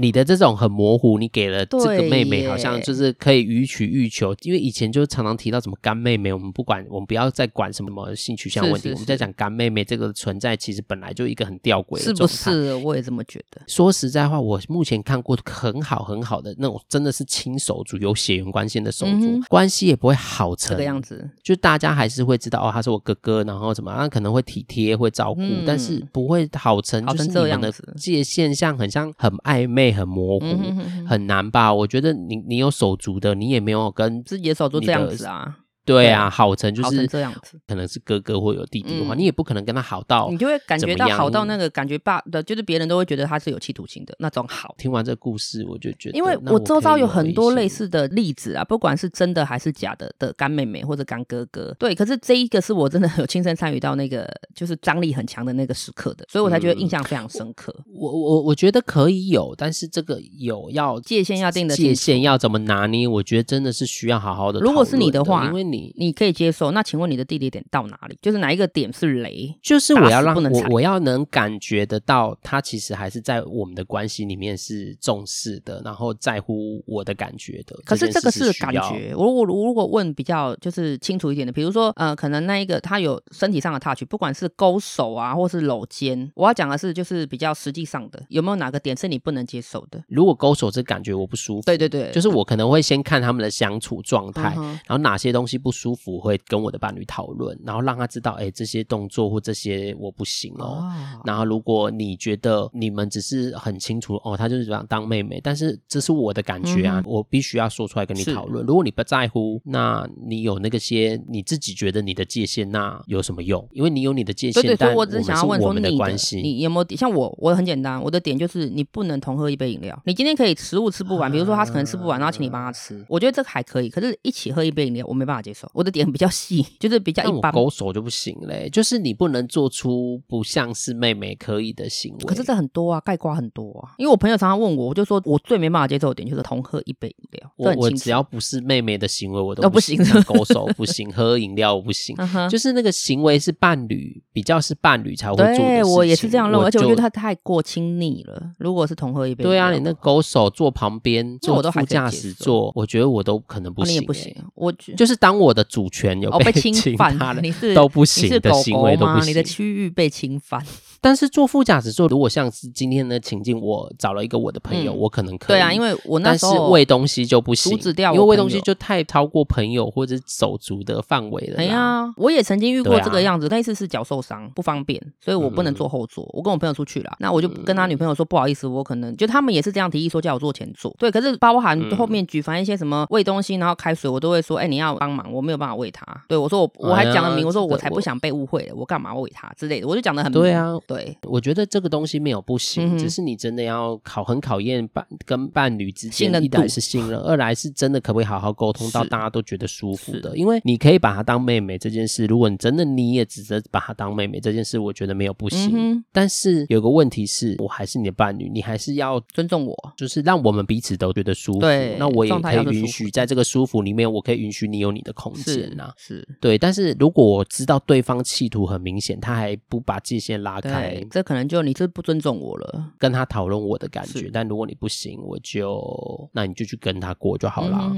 [SPEAKER 1] 你的这种很模糊，你给了这个妹妹好像就是可以予取予求，因为以前就常常提到什么干妹妹，我们不管，我们不要再管什么性取向问题，是是是，我们在讲干妹妹这个存在，其实本来就一个很吊诡的。是不是？
[SPEAKER 2] 我也这么觉得。
[SPEAKER 1] 说实在话，我目前看过很好很好的那种，真的是亲手足有血缘关系的手足，嗯、关系也不会好成
[SPEAKER 2] 这个样子。
[SPEAKER 1] 就大家还是会知道哦，他是我哥哥，然后怎么，他可能会体贴会照顾，嗯、但是不会好成，就是你们的界限像很像很暧昧很模糊。嗯很难吧？我觉得你你有手足的，你也没有跟
[SPEAKER 2] 自己的手足这样子啊。
[SPEAKER 1] 对啊，好成就是
[SPEAKER 2] 这样子，
[SPEAKER 1] 可能是哥哥或有弟弟的话，你也不可能跟他好到，
[SPEAKER 2] 你就会感觉到好到那个感觉爸的，就是别人都会觉得他是有企图心的那种好。
[SPEAKER 1] 听完这个故事，我就觉得，
[SPEAKER 2] 因为我周遭有很多类似的例子啊，不管是真的还是假的的干妹妹或者干哥哥，对，可是这一个是我真的有亲身参与到那个就是张力很强的那个时刻的，所以我才觉得印象非常深刻。
[SPEAKER 1] 我我我觉得可以有，但是这个有要
[SPEAKER 2] 界限要定的
[SPEAKER 1] 界限要怎么拿捏，我觉得真的是需要好好的。
[SPEAKER 2] 如果是你的话，
[SPEAKER 1] 因为你
[SPEAKER 2] 你可以接受。那请问你的地理点到哪里？就是哪一个点是雷？
[SPEAKER 1] 就是我要让我我要能感觉得到，他其实还是在我们的关系里面是重视的，然后在乎我的感觉的。
[SPEAKER 2] 可是这个是感觉。我我如果问比较就是清楚一点的，比如说呃，可能那一个他有身体上的 touch，不管是勾手啊，或是搂肩，我要讲的是就是比较实际上的，有没有哪个点是你不能接受的？
[SPEAKER 1] 如果勾手这感觉我不舒服，
[SPEAKER 2] 对对对，
[SPEAKER 1] 就是我可能会先看他们的相处状态，嗯、然后哪些东西不。不舒服，会跟我的伴侣讨论，然后让他知道，哎，这些动作或这些我不行哦。哦然后如果你觉得你们只是很清楚哦，他就是想当妹妹，但是这是我的感觉啊，嗯、我必须要说出来跟你讨论。如果你不在乎，那你有那个些你自己觉得你的界限，那有什么用？因为你有你的界限，对对对，但我只是想要问说你的关系，
[SPEAKER 2] 你有没有像我？我很简单，我的点就是你不能同喝一杯饮料。你今天可以食物吃不完，比如说他可能吃不完，然后请你帮他吃，我觉得这个还可以。可是一起喝一杯饮料，我没办法接受。我的点比较细，就是比较一般。
[SPEAKER 1] 勾手就不行嘞，就是你不能做出不像是妹妹可以的行为。
[SPEAKER 2] 可是这很多啊，概括很多啊。因为我朋友常常问我，我就说我最没办法接受的点就是同喝一杯饮料。
[SPEAKER 1] 我我只要不是妹妹的行为，我都不行。勾手 (laughs) 不行，喝饮料我不行。就是那个行为是伴侣，比较是伴侣才会做。对，
[SPEAKER 2] 我也是这样认为，而且我觉得他太过亲昵了。如果是同喝一杯，
[SPEAKER 1] 对啊，你那勾手坐旁边，坐副驾驶座，我觉得我都可能不行。
[SPEAKER 2] 不行，我
[SPEAKER 1] 就是当我的主权有被侵犯了，你是都不行的行为都不行，
[SPEAKER 2] 你的区域被侵犯。
[SPEAKER 1] 但是坐副驾驶座，如果像是今天的情境，我找了一个我的朋友，我可能可以。
[SPEAKER 2] 对啊，因为我那时候
[SPEAKER 1] 喂东西就不行，因为喂东西就太超过朋友或者手足的范围了。
[SPEAKER 2] 哎呀，我也曾经遇过这个样子，那一次是脚受伤不方便，所以我不能坐后座。我跟我朋友出去了，那我就跟他女朋友说不好意思，我可能就他们也是这样提议说叫我坐前座。对，可是包含后面举凡一些什么喂东西，然后开水，我都会说，哎，你要帮忙，我没有办法喂他。对，我说我我还讲了明，我说我才不想被误会了，我干嘛喂他之类的，我就讲的很明。
[SPEAKER 1] 对啊，
[SPEAKER 2] 对，
[SPEAKER 1] 我觉得。这个东西没有不行，只是你真的要考很考验伴跟伴侣之间，一来是信任，二来是真的可不可以好好沟通到大家都觉得舒服的。因为你可以把她当妹妹这件事，如果你真的你也只是把她当妹妹这件事，我觉得没有不行。但是有个问题是，我还是你的伴侣，你还是要
[SPEAKER 2] 尊重我，
[SPEAKER 1] 就是让我们彼此都觉得舒服。对，那我也可以允许在这个舒服里面，我可以允许你有你的空间呐。是对，但是如果我知道对方企图很明显，他还不把界限拉开，
[SPEAKER 2] 这可能就你是不尊重我了，
[SPEAKER 1] 跟他讨论我的感觉，但如果你不行，我就那你就去跟他过就好了，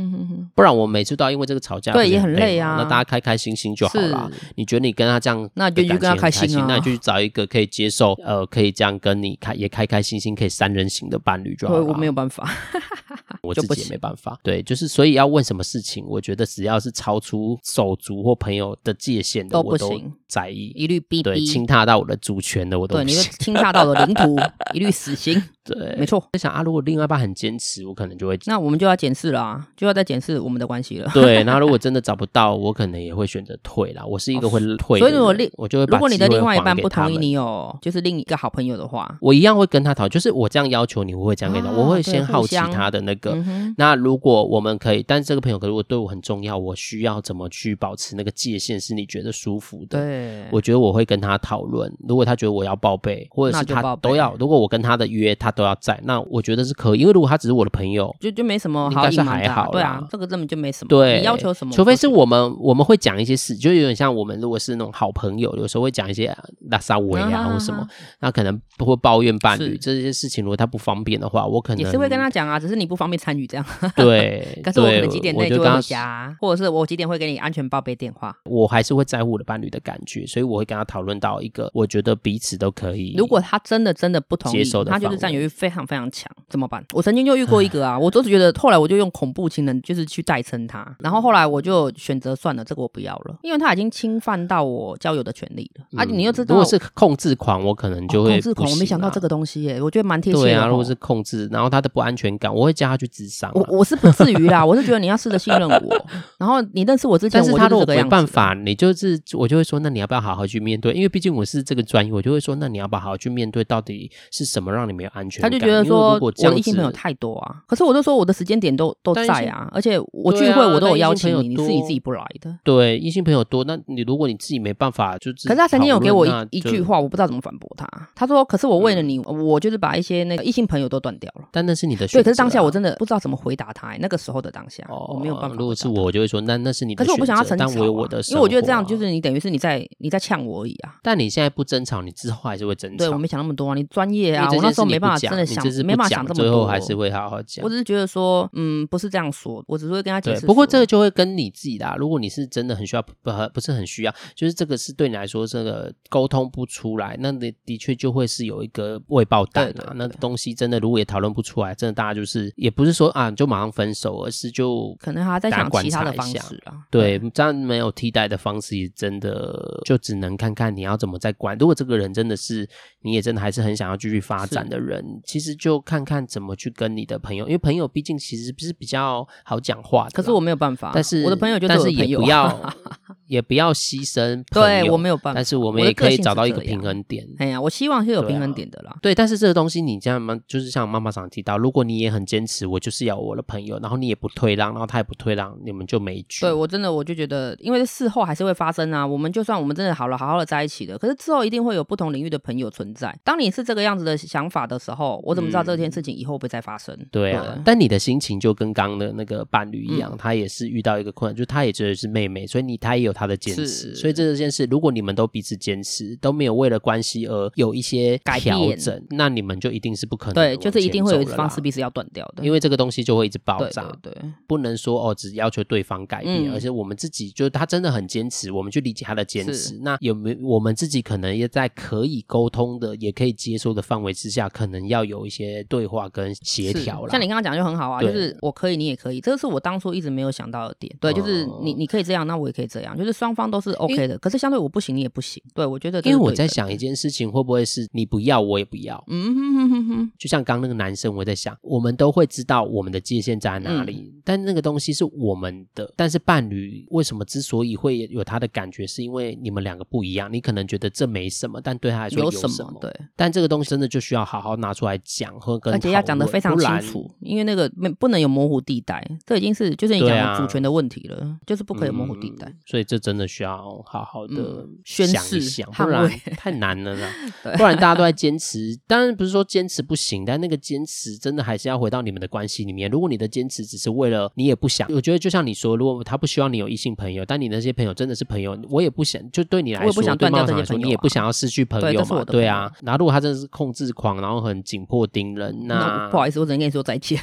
[SPEAKER 1] 不然我每次都要因为这个吵架，
[SPEAKER 2] 对，也很累啊。
[SPEAKER 1] 那大家开开心心就好了。你觉得你跟他这样，
[SPEAKER 2] 那就跟他开心啊，
[SPEAKER 1] 那就去找一个可以接受，呃，可以这样跟你开也开开心心，可以三人行的伴侣就好了。
[SPEAKER 2] 我没有办法，(laughs)
[SPEAKER 1] 我自己也没办法。对，就是所以要问什么事情，我觉得只要是超出手足或朋友的界限的，我都在意，
[SPEAKER 2] 一律逼。
[SPEAKER 1] 对，侵踏到我的主权的，我都
[SPEAKER 2] 对，你侵踏到我的领土。(laughs) 一律死刑。
[SPEAKER 1] 对，
[SPEAKER 2] 没错。
[SPEAKER 1] 在想啊，如果另外一半很坚持，我可能就会，
[SPEAKER 2] 那我们就要检视了啊，就要再检视我们的关系了。
[SPEAKER 1] 对，那如果真的找不到，我可能也会选择退啦。我是一个会退，
[SPEAKER 2] 所以如果另
[SPEAKER 1] 我就会，
[SPEAKER 2] 如果你的另外一半不同意你有就是另一个好朋友的话，
[SPEAKER 1] 我一样会跟他讨，就是我这样要求你，我会这样跟他，我会先好奇他的那个。那如果我们可以，但是这个朋友可如果对我很重要，我需要怎么去保持那个界限，是你觉得舒服的？对，我觉得我会跟他讨论。如果他觉得我要报备，或者是他都要，如果我跟他的约他都要在，那。我觉得是可以，因为如果他只是我的朋友，
[SPEAKER 2] 就就没什么好，应该是还好，对啊，这个根本就没什么。
[SPEAKER 1] 对，
[SPEAKER 2] 你要求什么？
[SPEAKER 1] 除非是我们我们会讲一些事，就有点像我们如果是那种好朋友，有时候会讲一些拉撒维啊或什么，那可能不会抱怨伴侣这些事情。如果他不方便的话，我可能
[SPEAKER 2] 也是会跟他讲啊，只是你不方便参与这样。(laughs)
[SPEAKER 1] 对，(laughs)
[SPEAKER 2] 可是我可能几点内就会回家，或者是我几点会给你安全报备电话。
[SPEAKER 1] 我还是会在乎我的伴侣的感觉，所以我会跟他讨论到一个我觉得彼此都可以。
[SPEAKER 2] 如果他真的真的不同意，他就是占有欲非常非常强，怎么办？我曾经就遇过一个啊，我都是觉得，后来我就用恐怖情人就是去代称他，然后后来我就选择算了，这个我不要了，因为他已经侵犯到我交友的权利了。啊，你又知道，
[SPEAKER 1] 如果是控制狂，我可能就会
[SPEAKER 2] 控制狂，我没想到这个东西耶，我觉得蛮贴心的。对
[SPEAKER 1] 啊，如果是控制，然后他的不安全感，我会叫他去咨商。
[SPEAKER 2] 我我是不至于啦，我是觉得你要试着信任我，然后你认识我之前，
[SPEAKER 1] 但是他如果没办法，你就是我就会说，那你要不要好好去面对？因为毕竟我是这个专业，我就会说，那你要不要好好去面对？到底是什么让你没有安全感？
[SPEAKER 2] 他就觉得说，我的异性朋友太多啊。可是我就说我的时间点都都在啊，而且我聚会我都有邀请你，你自己自己不来的。
[SPEAKER 1] 对，异性朋友多，那你如果你自己没办法，就可
[SPEAKER 2] 是他曾经有给我一一句话，我不知道怎么反驳他。他说：“可是我为了你，我就是把一些那个异性朋友都断掉了。”
[SPEAKER 1] 但那是你的选择。
[SPEAKER 2] 对，可是当下我真的不知道怎么回答他。那个时候的当下，我没有办法。
[SPEAKER 1] 如果是我，我就会说：“那那是你的选择。”
[SPEAKER 2] 可是我不想要成，
[SPEAKER 1] 但我有我的，
[SPEAKER 2] 因为我觉得这样就是你等于是你在在你在呛我而已啊。
[SPEAKER 1] 但你现在不争吵，你之后还是会争吵。
[SPEAKER 2] 对，我没想那么多啊，你专业啊，我那时候没办法真的想，没办法想这么多。
[SPEAKER 1] 最后还是会好好讲。
[SPEAKER 2] 我只是觉得说，嗯，不是这样说，我只是会跟他解释。
[SPEAKER 1] 不过这个就会跟你自己的，如果你是真的很需要，不不是很需要，就是这个是对你来说这个沟通不出来，那你的确就会是有一个未爆弹啊。那东西真的如果也讨论不出来，真的大家就是也不是说啊就马上分手，而是就
[SPEAKER 2] 可能还在想其他的方式啊。
[SPEAKER 1] 对，这样没有替代的方式，真的就只能看看你要怎么再管。如果这个人真的是你也真的还是很想要继续发展的人，其实就看看怎么去跟你的朋友，因为朋友毕竟其实不是比较好讲话的。
[SPEAKER 2] 可是我没有办法，
[SPEAKER 1] 但是
[SPEAKER 2] 我的朋友就是，
[SPEAKER 1] 但是也不要 (laughs) 也不要牺牲。
[SPEAKER 2] 对，我没有办法，
[SPEAKER 1] 但是我们也可以找到一个平衡点。
[SPEAKER 2] 哎呀，我希望是有平衡点的啦。
[SPEAKER 1] 对，但是这个东西你这样嘛，就是像妈妈常提到，如果你也很坚持，我就是要我的朋友，然后你也不退让，然后他也不退让，你们就没局。
[SPEAKER 2] 对，我真的我就觉得，因为事后还是会发生啊。我们就算我们真的好了，好好的在一起了，可是之后一定会有不同领域的朋友存在。当你是这个样子的想法的时候，我怎么知道这件事情以后会不会再发生？
[SPEAKER 1] 嗯、对啊，对，但你的心情就跟刚刚的那个伴侣一样，嗯、他也是遇到一个困难，就他也觉得是妹妹，所以你他也有他的坚持。所以这件事，如果你们都彼此坚持，都没有为了关系而有一些调整，变那你们就一定是不可能。
[SPEAKER 2] 对，就是一定会有一方是彼此要断掉的，
[SPEAKER 1] 因为这个东西就会一直爆炸。
[SPEAKER 2] 对，
[SPEAKER 1] 不能说哦，只要求对方改变，嗯、而且我们自己就他真的很坚持，我们去理解他的坚持。那有没有我们自己可能也在可以沟通的，也可以接受的范围之下，可能要有一些对话跟协调了。
[SPEAKER 2] 像你刚刚讲就很好啊，就是我可以，你也可以，这个是我当初一直没有想到的点。对，就是你你可以这样，那我也可以这样，就是双方都是 OK 的。可是相对我不行，你也不行。对，我觉得，因
[SPEAKER 1] 为我在想一件事情，会不会是你不要，我也不要？嗯哼哼哼哼。就像刚那个男生，我在想，我们都会知道我们的界限在哪里，嗯、但那个东西是我们的。但是伴侣为什么之所以会有他的感觉，是因为你们两个不一样。你可能觉得这没什么，但对他来说有什么？什么对。但这个东西真的就需要好好拿出来讲，和跟而且要讲的非常清楚，因为那个没不能有模糊地带，这已经是就是你讲的主权的问题了，啊、就是不可以模糊地带、嗯。所以这真的需要好好的、嗯、想一想，不然太难了啦。(laughs) 不然大家都在坚持，当然不是说坚持不行，但那个坚持真的还是要回到你们的关系里面。如果你的坚持只是为了你也不想，我觉得就像你说，如果他不希望你有异性朋友，但你那些朋友真的是朋友，我也不想，就对你来说，我不想断掉这些朋友，你也不想要失去朋友嘛？对，对啊。然后如果他真的是控制狂，然后很紧迫盯人，那，那不好意思，我只能跟你说再见。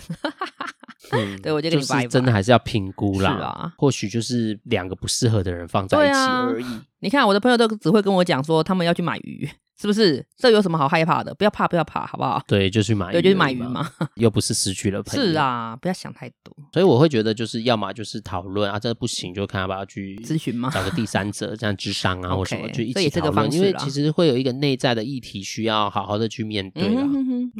[SPEAKER 1] 嗯，对，我就就是真的还是要评估啦。啊、或许就是两个不适合的人放在一起而已。啊、你看，我的朋友都只会跟我讲说，他们要去买鱼。是不是？这有什么好害怕的？不要怕，不要怕，好不好？对，就去买鱼，对，就去买鱼嘛。(laughs) 又不是失去了朋友。是啊，不要想太多。所以我会觉得，就是要么就是讨论啊，这不行就看要不要去咨询嘛，找个第三者这样智商啊，(laughs) 或什么就一起讨论。因为其实会有一个内在的议题需要好好的去面对啊。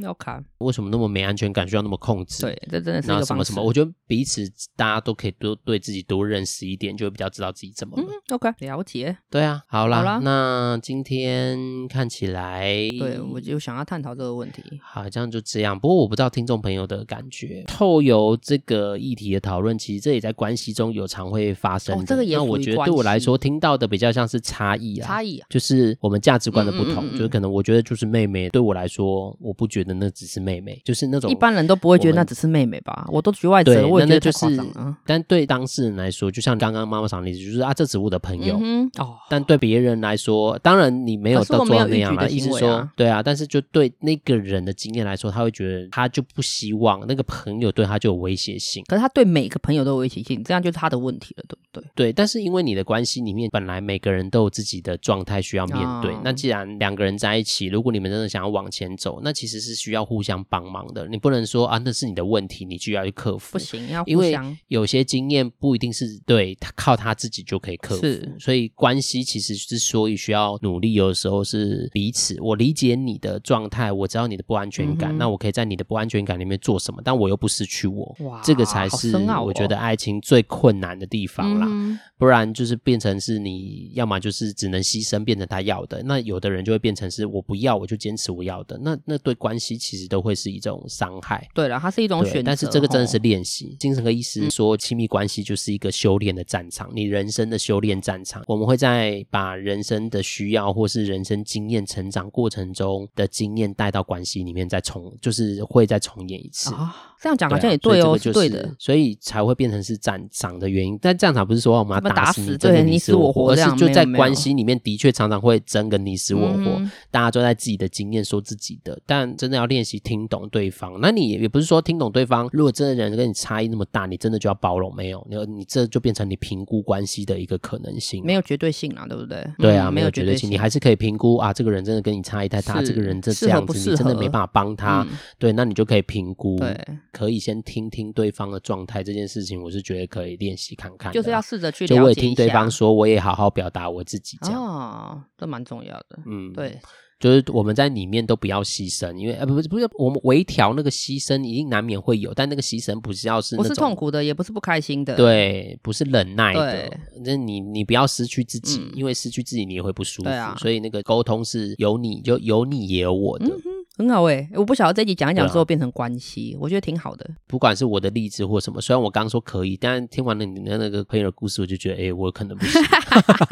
[SPEAKER 1] 要看为什么那么没安全感，需要那么控制？对，这真的是一个什么什么？我觉得彼此大家都可以多对自己多认识一点，就会比较知道自己怎么了。OK，了解。对啊，好啦，那今天看。起来，对，我就想要探讨这个问题。好，这样就这样。不过我不知道听众朋友的感觉。透由这个议题的讨论，其实这也在关系中有常会发生的。哦、这个也那我觉得对我来说，听到的比较像是差异啊，差异啊，就是我们价值观的不同。嗯嗯嗯嗯，就是可能我觉得就是妹妹，对我来说，我不觉得那只是妹妹，就是那种一般人都不会觉得那只是妹妹吧？我都局外人，我也觉得夸张啊。但对当事人来说，就像刚刚妈妈讲的例子，就是啊，这只是我的朋友。嗯、哦，但对别人来说，当然你没有到做到那样。意思说，对啊，但是就对那个人的经验来说，他会觉得他就不希望那个朋友对他就有威胁性。可是他对每个朋友都有威胁性，这样就是他的问题了，对不对？对，但是因为你的关系里面本来每个人都有自己的状态需要面对，哦、那既然两个人在一起，如果你们真的想要往前走，那其实是需要互相帮忙的。你不能说啊，那是你的问题，你就要去克服。不行，要互相。因为有些经验不一定是对他靠他自己就可以克服，是所以关系其实之所以需要努力，有的时候是彼此。我理解你的状态，我知道你的不安全感，嗯、那我可以在你的不安全感里面做什么？但我又不失去我，哇这个才是我觉得爱情最困难的地方啦。哦、不然就是变成是你要么就是只能牺牲，变成他要的。那有的人就会变成是我不要，我就坚持我要的。那那对关系其实都会是一种伤害。对了，它是一种选择，但是这个真的是练习。精神科医师说，亲密关系就是一个修炼的战场，你人生的修炼战场。我们会在把人生的需要或是人生经验成长过程中的经验带到关系里面，再重就是会再重演一次。
[SPEAKER 2] 这样讲好像也对哦，是对的，
[SPEAKER 1] 所以才会变成是战场的原因。但战场不是说我们要打死你，真的
[SPEAKER 2] 你死我活，
[SPEAKER 1] 而是就在关系里面的确常常会争个你死我活，大家都在自己的经验说自己的，但真的要练习听懂对方。那你也不是说听懂对方，如果真的人跟你差异那么大，你真的就要包容？没有，你你这就变成你评估关系的一个可能性，
[SPEAKER 2] 没有绝对性啊，对不对？
[SPEAKER 1] 对啊，没有绝对性，你还是可以评估啊，这个人真的跟你差异太大，这个人这这样子，你真的没办法帮他，对，那你就可以评估，对，可以先听听对方的状态，这件事情我是觉得可以练习看看，
[SPEAKER 2] 就是要试着去，
[SPEAKER 1] 就我也听对方说，我也好好表达我自己，这样。
[SPEAKER 2] 哦，这蛮重要的，嗯，对。
[SPEAKER 1] 就是我们在里面都不要牺牲，因为呃不是不是我们微调那个牺牲一定难免会有，但那个牺牲不是要是
[SPEAKER 2] 不是痛苦的，也不是不开心的，
[SPEAKER 1] 对，不是忍耐的，那你你不要失去自己，嗯、因为失去自己你也会不舒服，啊、所以那个沟通是有你就有你也有我的。嗯
[SPEAKER 2] 很好哎、欸，我不晓得这集讲一讲之后变成关系，啊、我觉得挺好的。
[SPEAKER 1] 不管是我的例子或什么，虽然我刚刚说可以，但听完了你的那个朋友的故事，我就觉得，哎、欸，我可能不行。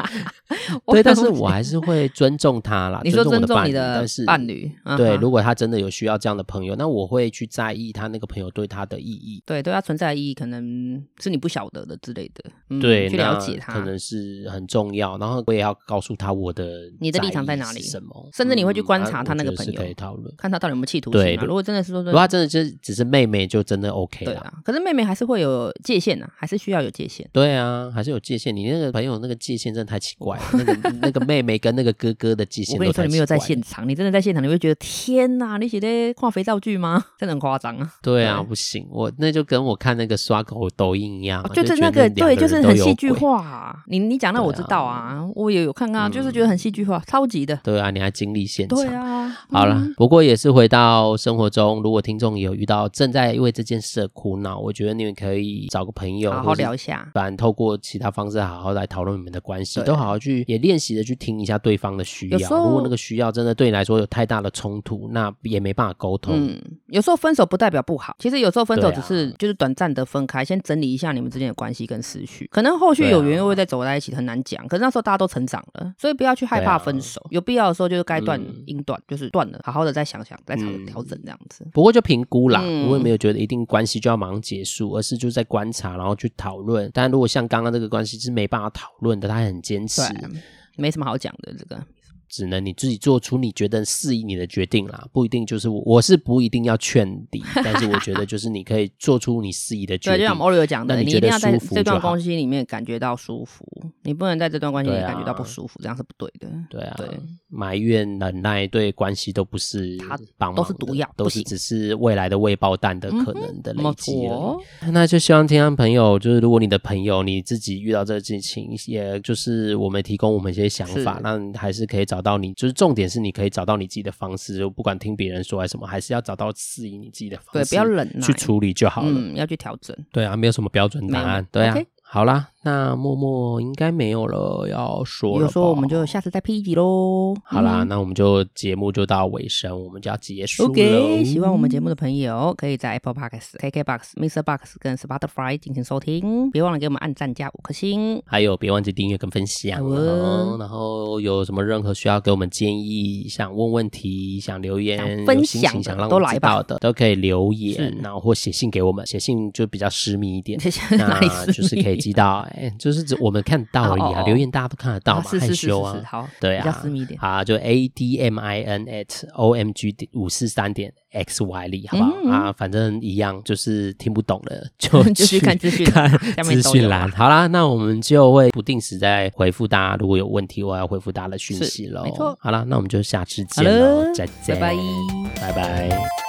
[SPEAKER 1] (laughs) 对，但是我还是会尊重他啦。(laughs)
[SPEAKER 2] 你说尊重
[SPEAKER 1] 你的伴侣，对，如果他真的有需要这样的朋友，那我会去在意他那个朋友对他的意义。
[SPEAKER 2] 对，对他存在的意义，可能是你不晓得的之类的。
[SPEAKER 1] 嗯、对，
[SPEAKER 2] 去了解他，
[SPEAKER 1] 可能是很重要。然后我也要告诉他我的
[SPEAKER 2] 你的立场在哪里，什么，甚至你会去观察他那个朋友，可以讨论。看他到底有没有企图心。对，如果真的是说，如
[SPEAKER 1] 果他真的就只是妹妹，就真的 OK 了。对啊，
[SPEAKER 2] 可是妹妹还是会有界限啊，还是需要有界限。
[SPEAKER 1] 对啊，还是有界限。你那个朋友那个界限真的太奇怪了。那个 (laughs) 那个妹妹跟那个哥哥的界限，我跟你说，
[SPEAKER 2] 你没有在现场，你真的在现场，你会觉得天哪，你是在看肥皂剧吗？(laughs) 真的很夸张啊。
[SPEAKER 1] 对啊，不行，我那就跟我看那个刷狗抖音一样，
[SPEAKER 2] 就是那个对，就是很戏剧化。你你讲那我知道啊，我也有看啊，就是觉得很戏剧化，超级的。
[SPEAKER 1] 对啊，你还经历现场。
[SPEAKER 2] 对啊，
[SPEAKER 1] 好了，不过也是回到。生活中，如果听众有遇到正在因为这件事的苦恼，我觉得你们可以找个朋友，好好聊一下，不然透过其他方式好好来讨论你们的关系，对都好好去也练习的去听一下对方的需要。如果那个需要真的对你来说有太大的冲突，那也没办法沟通。嗯，
[SPEAKER 2] 有时候分手不代表不好，其实有时候分手只是就是短暂的分开，啊、先整理一下你们之间的关系跟思绪，可能后续有缘又会再走在一起，很难讲。可是那时候大家都成长了，所以不要去害怕分手，啊、有必要的时候就是该断应断，就是断了，好好的再想想，再调调整这样子。
[SPEAKER 1] 不过就评估啦，我也没有觉得一定关系就要马上结束，而是就在观察，然后去讨论。但如果像刚刚这个关系是没办法讨论的，他很坚持，
[SPEAKER 2] 没什么好讲的这个。
[SPEAKER 1] 只能你自己做出你觉得适宜你的决定啦，不一定就是我，我是不一定要劝你，(laughs) 但是我觉得就是你可以做出你适宜的决定。对，就像
[SPEAKER 2] Oreo 讲的，你一定要在这段关系里面感觉到舒服，你不能在这段关系里面感觉到不舒服，这样是不对的。
[SPEAKER 1] 对啊，对，埋怨、忍耐对关系都不是帮忙，
[SPEAKER 2] 都是毒药，
[SPEAKER 1] 都是只是未来的未爆弹的可能的累积。那就希望听众朋友，就是如果你的朋友你自己遇到这个事情，也就是我们提供我们一些想法，那还是可以找。找到你，就是重点是你可以找到你自己的方式，就不管听别人说还是什么，还是要找到适应你自己的方式，对，不要忍耐去处理就好了，
[SPEAKER 2] 嗯，要去调整，
[SPEAKER 1] 对啊，没有什么标准答案，对啊。Okay. 好啦，那默默应该没有了要说了。有说
[SPEAKER 2] 我们就下次再 P 一集喽。
[SPEAKER 1] 好啦，嗯、那我们就节目就到尾声，我们就要结束了。
[SPEAKER 2] OK，喜欢我们节目的朋友，可以在 Apple Podcasts、KKBox、Mr. Box 跟 Spotify 进行收听。别忘了给我们按赞加五颗星，
[SPEAKER 1] 还有别忘记订阅跟分享。哦、然后有什么任何需要给我们建议、想问问题、想留言、想分享，想让我们知道的，都，都可以留言，然后或写信给我们。写信就比较私密一点，(laughs) 那就是可以。知道哎，就是指我们看到而已啊，留言大家都看得到嘛，害羞啊，好，对啊，比较私密一点，好，就 A D M I N at O M G 五四三点 X Y 里，好不好啊？反正一样，就是听不懂的 (laughs) 就去看资讯，(laughs) 看资讯栏。好啦，那我们就会不定时再回复大家，如果有问题，我要回复大家的讯息喽。没错，好啦，那我们就下次见喽，再见，拜拜，拜拜。